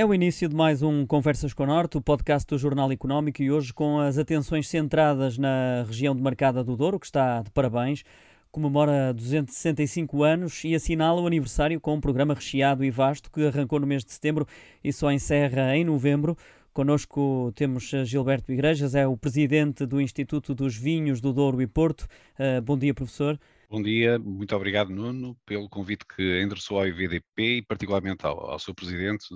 É o início de mais um Conversas com o Norte, o podcast do Jornal Económico e hoje com as atenções centradas na região de Marcada do Douro, que está de parabéns, comemora 265 anos e assinala o aniversário com um programa recheado e vasto que arrancou no mês de setembro e só encerra em novembro. Conosco temos Gilberto Igrejas, é o presidente do Instituto dos Vinhos do Douro e Porto. Uh, bom dia, professor. Bom dia, muito obrigado, Nuno, pelo convite que endereçou ao IVDP e particularmente ao, ao seu presidente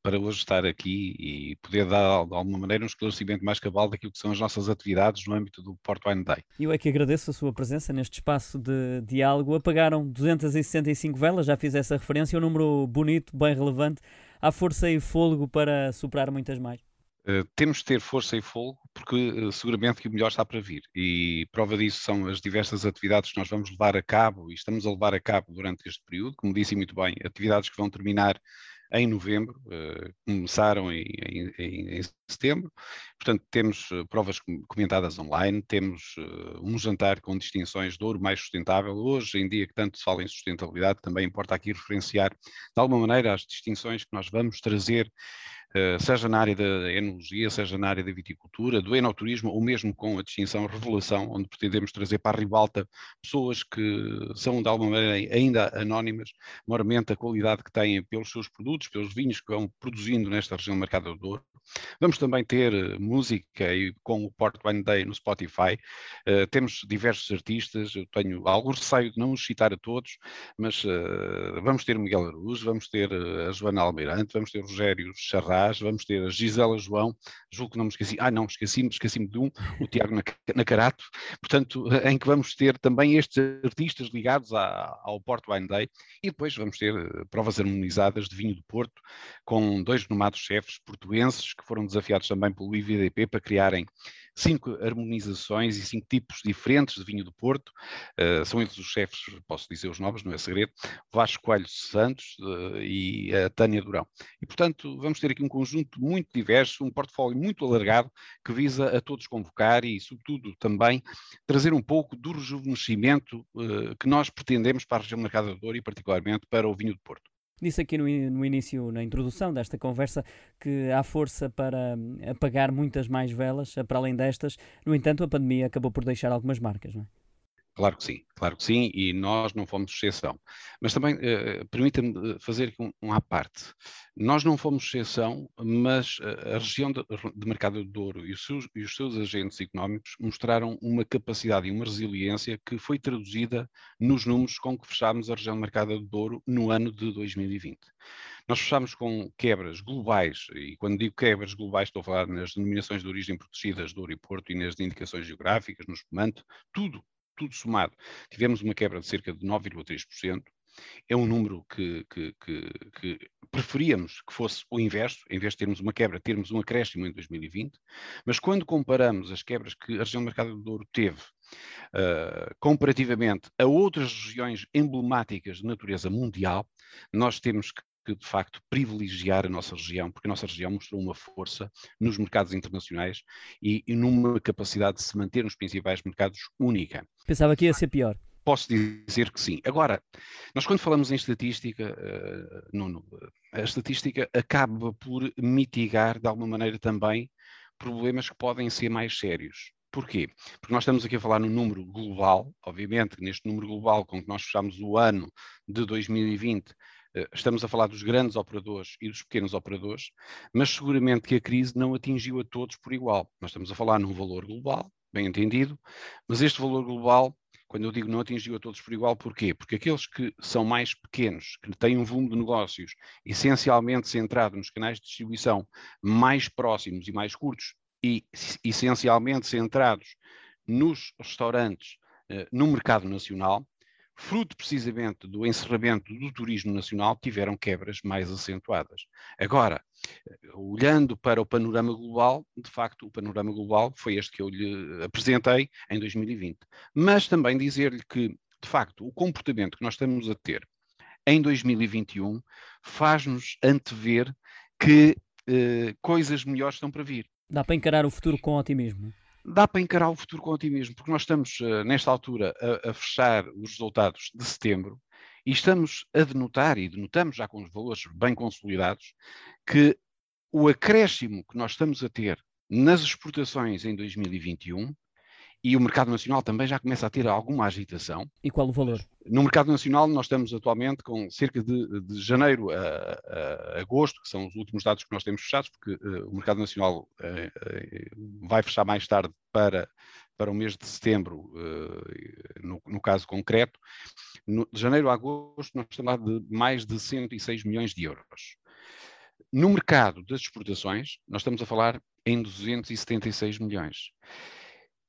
para hoje estar aqui e poder dar de alguma maneira um esclarecimento mais cabal daquilo que são as nossas atividades no âmbito do Porto Wine Day. Eu é que agradeço a sua presença neste espaço de diálogo. Apagaram 265 velas, já fiz essa referência, um número bonito, bem relevante. Há força e fôlego para superar muitas mais. Uh, temos de ter força e fogo porque uh, seguramente que o melhor está para vir. E prova disso são as diversas atividades que nós vamos levar a cabo e estamos a levar a cabo durante este período, como disse muito bem, atividades que vão terminar em novembro, uh, começaram em, em, em, setembro, portanto temos provas comentadas online, temos um jantar com distinções de ouro mais sustentável, hoje em dia que tanto se fala em sustentabilidade, também importa aqui referenciar de alguma maneira as distinções que nós vamos trazer eh, seja na área da enologia, seja na área da viticultura, do enoturismo, ou mesmo com a distinção revelação, onde pretendemos trazer para a ribalta pessoas que são de alguma maneira ainda anónimas, moramente a qualidade que têm pelos seus produtos, pelos vinhos que vão produzindo nesta região do mercado do Douro. Vamos também ter eh, música e com o Port Wine Day no Spotify. Uh, temos diversos artistas, eu tenho algum receio de não os citar a todos, mas uh, vamos ter Miguel Aruz, vamos ter a Joana Almeirante, vamos ter Rogério Charrat, vamos ter a Gisela João, julgo que não me esqueci, ah não, esqueci-me, esqueci-me de um, o Tiago Nacarato, portanto, em que vamos ter também estes artistas ligados à, ao Porto Wine Day, e depois vamos ter provas harmonizadas de vinho do Porto, com dois renomados chefes portuenses, que foram desafiados também pelo IVDP para criarem cinco harmonizações e cinco tipos diferentes de vinho do Porto. Uh, são eles os chefes, posso dizer os novos, não é segredo, Vasco Coelho Santos uh, e a Tânia Durão. E, portanto, vamos ter aqui um conjunto muito diverso, um portfólio muito alargado que visa a todos convocar e, sobretudo, também trazer um pouco do rejuvenescimento uh, que nós pretendemos para a região Mercado do Douro e, particularmente, para o vinho do Porto. Disse aqui no, no, início, na introdução desta conversa, que há força para hum, apagar muitas mais velas, para além destas. No entanto, a pandemia acabou por deixar algumas marcas, não é? Claro que sim, claro que sim, e nós não fomos exceção. Mas também, uh, permita-me fazer aqui um, um à parte. Nós não fomos exceção, mas a região de, de Mercado do Douro e os, seus, e os seus agentes económicos mostraram uma capacidade e uma resiliência que foi traduzida nos números com que fechámos a região de Mercado do Douro no ano de 2020. Nós fechámos com quebras globais, e quando digo quebras globais estou a falar nas denominações de origem protegidas do Douro e Porto e nas indicações geográficas, no espumante, tudo tudo somado, tivemos uma quebra de cerca de 9,3%. É um número que, que, que, que, preferíamos que fosse o inverso, em vez de termos uma quebra, termos um acréscimo em 2020, mas quando comparamos as quebras que a região do Mercado do Douro teve, uh, comparativamente a outras regiões emblemáticas de natureza mundial, nós temos que que, de facto, privilegiar a nossa região, porque a nossa região mostrou uma força nos mercados internacionais e, e numa capacidade de se manter nos principais mercados única. Pensava que ia ser pior. Posso dizer que sim. Agora, nós quando falamos em estatística, uh, Nuno, a estatística acaba por mitigar de alguma maneira também problemas que podem ser mais sérios. Porquê? Porque nós estamos aqui a falar no número global, obviamente, neste número global com que nós fechamos o ano de 2020, eh, estamos a falar dos grandes operadores e dos pequenos operadores, mas seguramente que a crise não atingiu a todos por igual. Nós estamos a falar num valor global, bem entendido, mas este valor global, quando eu digo não atingiu a todos por igual, porquê? Porque aqueles que são mais pequenos, que têm um volume de negócios essencialmente centrado nos canais de distribuição mais próximos e mais curtos e essencialmente centrados nos restaurantes eh, no mercado nacional, fruto precisamente do encerramento do turismo nacional, tiveram quebras mais acentuadas. Agora, olhando para o panorama global, de facto, o panorama global foi este que eu lhe apresentei em 2020. Mas também dizer-lhe que, de facto, o comportamento que nós estamos a ter em 2021 faz-nos antever que eh, coisas melhores estão para vir. Dá para encarar o futuro com otimismo dá para encarar o futuro com otimismo, porque nós estamos, uh, nesta altura, a, a, fechar os resultados de setembro e estamos a denotar, e denotamos já com os valores bem consolidados, que o acréscimo que nós estamos a ter nas exportações em 2021 e o mercado nacional também já começa a ter alguma agitação. E qual o valor? No mercado nacional, nós estamos atualmente com cerca de, de janeiro a, a, agosto, que são os últimos dados que nós temos fechados, porque uh, o mercado nacional uh, uh, vai fechar mais tarde para, para o mês de setembro, no, no, caso concreto. No, de janeiro a agosto, nós estamos a falar de mais de 106 milhões de euros. No mercado das exportações, nós estamos a falar em 276 milhões.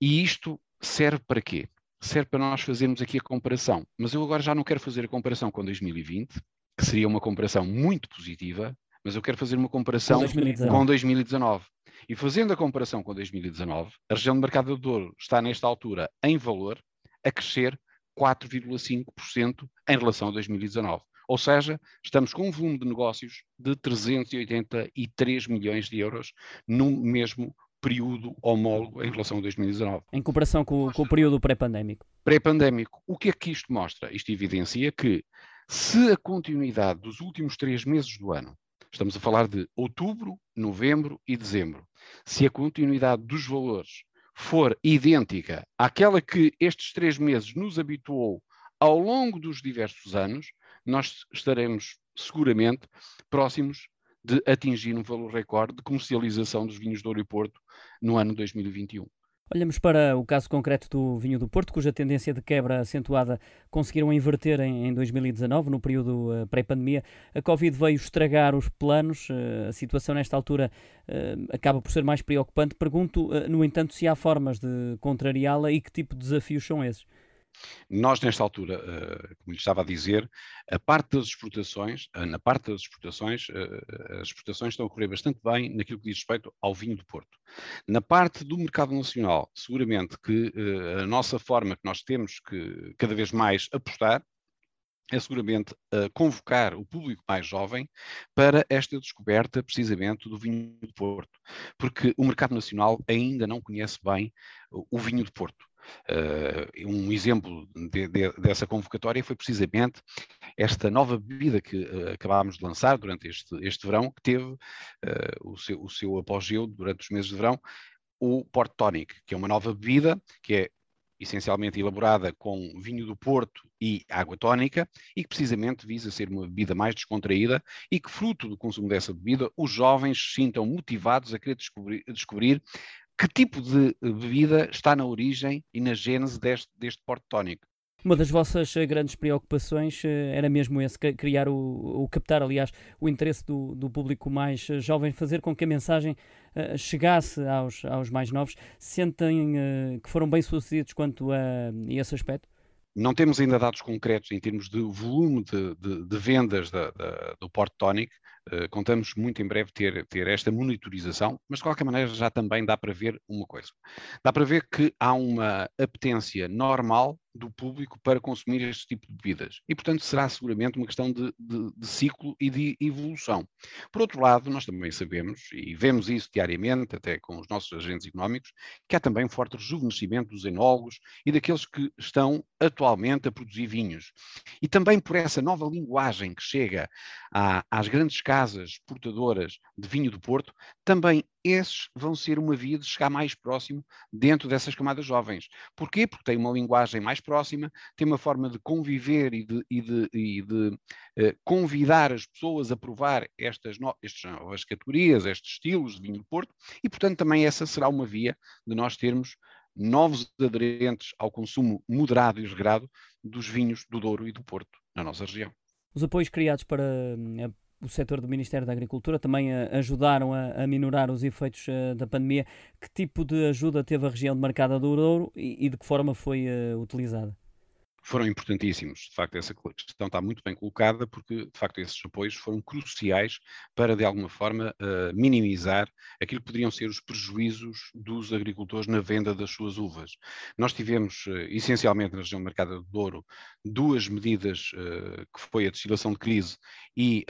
E isto serve para quê? Serve para nós fazermos aqui a comparação. Mas eu agora já não quero fazer a comparação com 2020, que seria uma comparação muito positiva, mas eu quero fazer uma comparação com 2019. Com 2019. E fazendo a comparação com 2019, a região de mercado do Douro está nesta altura, em valor, a crescer 4,5% em relação a 2019. Ou seja, estamos com um volume de negócios de 383 milhões de euros no mesmo período homólogo em relação a 2019. Em comparação com, com o período pré-pandémico. Pré-pandémico. O que é que isto mostra? Isto evidencia que se a continuidade dos últimos três meses do ano, estamos a falar de outubro, novembro e dezembro, se a continuidade dos valores for idêntica àquela que estes três meses nos habituou ao longo dos diversos anos, nós estaremos seguramente próximos de atingir um valor recorde de comercialização dos vinhos do Ouro e Porto no ano 2021. Olhamos para o caso concreto do vinho do Porto, cuja tendência de quebra acentuada conseguiram inverter em, 2019, no período uh, pré-pandemia. A Covid veio estragar os planos, uh, a situação nesta altura uh, acaba por ser mais preocupante. Pergunto, no entanto, se há formas de contrariá-la e que tipo de desafios são esses? Nós, nesta altura, eh, como lhe estava a dizer, a parte das exportações, eh, na parte das exportações, eh, as exportações estão a correr bastante bem naquilo que diz respeito ao vinho do Porto. Na parte do mercado nacional, seguramente que a nossa forma que nós temos que cada vez mais apostar é seguramente convocar o público mais jovem para esta descoberta precisamente do vinho do Porto, porque o mercado nacional ainda não conhece bem o vinho do Porto. Uh, um exemplo de, de, dessa convocatória foi precisamente esta nova bebida que uh, acabámos de lançar durante este, este verão, que teve uh, o, seu, o seu apogeu durante os meses de verão, o Port Tonic, que é uma nova bebida que é essencialmente elaborada com vinho do Porto e água tónica, e que precisamente visa ser uma bebida mais descontraída e que, fruto do consumo dessa bebida, os jovens se sintam motivados a querer descobrir, descobrir que tipo de bebida está na origem e na gênese deste, deste porto tónico. Uma das vossas eh, grandes preocupações eh, era mesmo esse, criar o, o captar, aliás, o interesse do, do, público mais eh, jovem, fazer com que a mensagem uh, chegasse aos, aos mais novos. Sentem uh, que foram bem sucedidos quanto a, a esse aspecto? Não temos ainda dados concretos em termos de volume de, de, de vendas da, da, do Porto Tonic. Uh, contamos muito em breve ter, ter esta monitorização, mas de qualquer maneira já também dá para ver uma coisa. Dá para ver que há uma apetência normal do público para consumir este tipo de bebidas. E, portanto, será seguramente uma questão de, de, de, ciclo e de evolução. Por outro lado, nós também sabemos, e vemos isso diariamente, até com os nossos agentes económicos, que há também um forte rejuvenescimento dos enólogos e daqueles que estão atualmente a produzir vinhos. E também por essa nova linguagem que chega à, às grandes casas portadoras de vinho do Porto, também esses vão ser uma via de chegar mais próximo dentro dessas camadas jovens. Porquê? Porque tem uma linguagem mais próxima, tem uma forma de conviver e de, e de, e de uh, convidar as pessoas a provar estas, no, estas novas categorias, estes estilos de vinho do Porto, e portanto também essa será uma via de nós termos novos aderentes ao consumo moderado e regrado dos vinhos do Douro e do Porto na nossa região. Os apoios criados para hum, o setor do Ministério da Agricultura também uh, ajudaram a, a, minorar os efeitos uh, da pandemia. Que tipo de ajuda teve a região de Marcada do Douro e, e de que forma foi uh, utilizada? Foram importantíssimos. De facto, essa questão está muito bem colocada, porque, de facto, esses apoios foram cruciais para, de alguma forma, uh, minimizar aquilo que poderiam ser os prejuízos dos agricultores na venda das suas uvas. Nós tivemos, uh, essencialmente na região do Mercado do Douro, duas medidas, uh, que foi a destilação de crise e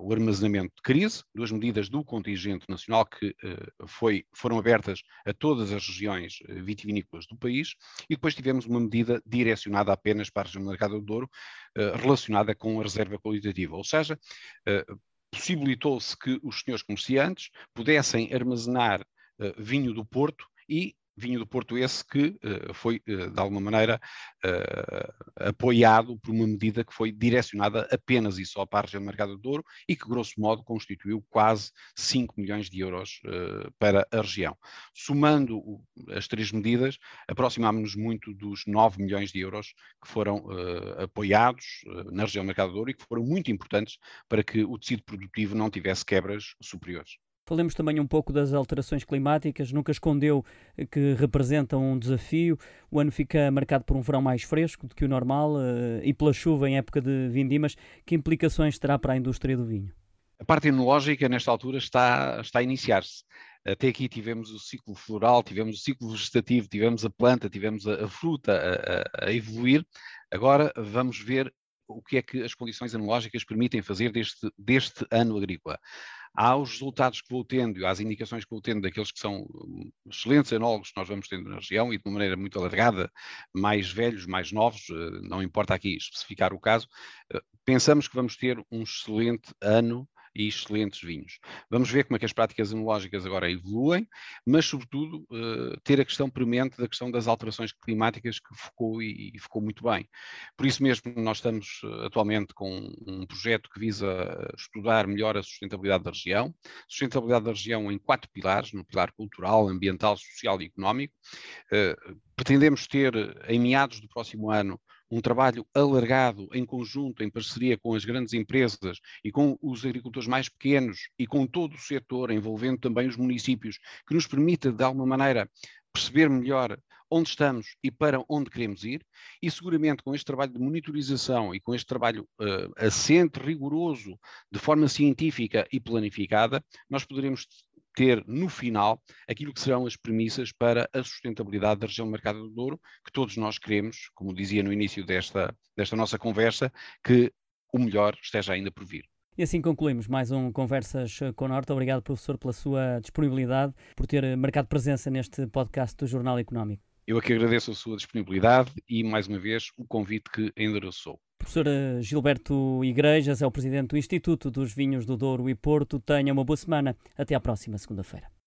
o armazenamento de crise, duas medidas do contingente nacional que foi, foram abertas a todas as regiões vitivinícolas do país, e depois tivemos uma medida direcionada apenas para a Mercado do Douro, eh, relacionada com a reserva qualitativa, ou seja, eh, possibilitou-se que os senhores comerciantes pudessem armazenar uh, vinho do Porto e vinho do Porto esse que uh, foi, uh, de alguma maneira, uh, apoiado por uma medida que foi direcionada apenas e só para a região do Mercado do Douro e que, grosso modo, constituiu quase 5 milhões de euros para a região. Somando as três medidas, aproximámos-nos muito dos 9 milhões de euros que foram apoiados na região do Mercado do Douro e que foram muito importantes para que o tecido produtivo não tivesse quebras superiores. Falemos também um pouco das alterações climáticas. Nunca escondeu que representam um desafio. O ano fica marcado por um verão mais fresco do que o normal eh, e pela chuva em época de vindimas. Que implicações terá para a indústria do vinho? A parte enológica, nesta altura, está, está a iniciar-se. Até aqui tivemos o ciclo floral, tivemos o ciclo vegetativo, tivemos a planta, tivemos a, a fruta a, a, a evoluir. Agora vamos ver o que é que as condições enológicas permitem fazer deste, deste ano agrícola aos resultados que vou tendo, às indicações que vou tendo daqueles que são hum, excelentes enólogos que nós vamos tendo na região e de uma maneira muito alargada, mais velhos, mais novos, eh, não importa aqui especificar o caso, eh, pensamos que vamos ter um excelente ano e excelentes vinhos. Vamos ver como é que as práticas enológicas agora evoluem, mas, sobretudo, uh, ter a questão premente da questão das alterações climáticas que focou e, e focou muito bem. Por isso mesmo, nós estamos uh, atualmente com um projeto que visa estudar melhor a sustentabilidade da região, sustentabilidade da região em quatro pilares, no pilar cultural, ambiental, social e económico. Uh, pretendemos ter, em meados do próximo ano, um trabalho alargado em conjunto, em parceria com as grandes empresas e com os agricultores mais pequenos e com todo o setor, envolvendo também os municípios, que nos permita, de alguma maneira, perceber melhor onde estamos e para onde queremos ir, e seguramente com este trabalho de monitorização e com este trabalho uh, assente, rigoroso, de forma científica e planificada, nós poderemos ter no final aquilo que serão as premissas para a sustentabilidade da região do Mercado do Douro, que todos nós queremos, como dizia no início desta, desta nossa conversa, que o melhor esteja ainda por vir. E assim concluímos mais um Conversas com o Norte. Obrigado, professor, pela sua disponibilidade, por ter marcado presença neste podcast do Jornal Económico. Eu aqui agradeço a sua disponibilidade e, mais uma vez, o convite que endereçou. Professor eh, Gilberto Igrejas é o presidente do Instituto dos Vinhos do Douro e Porto. Tenha uma boa semana. Até à próxima segunda-feira.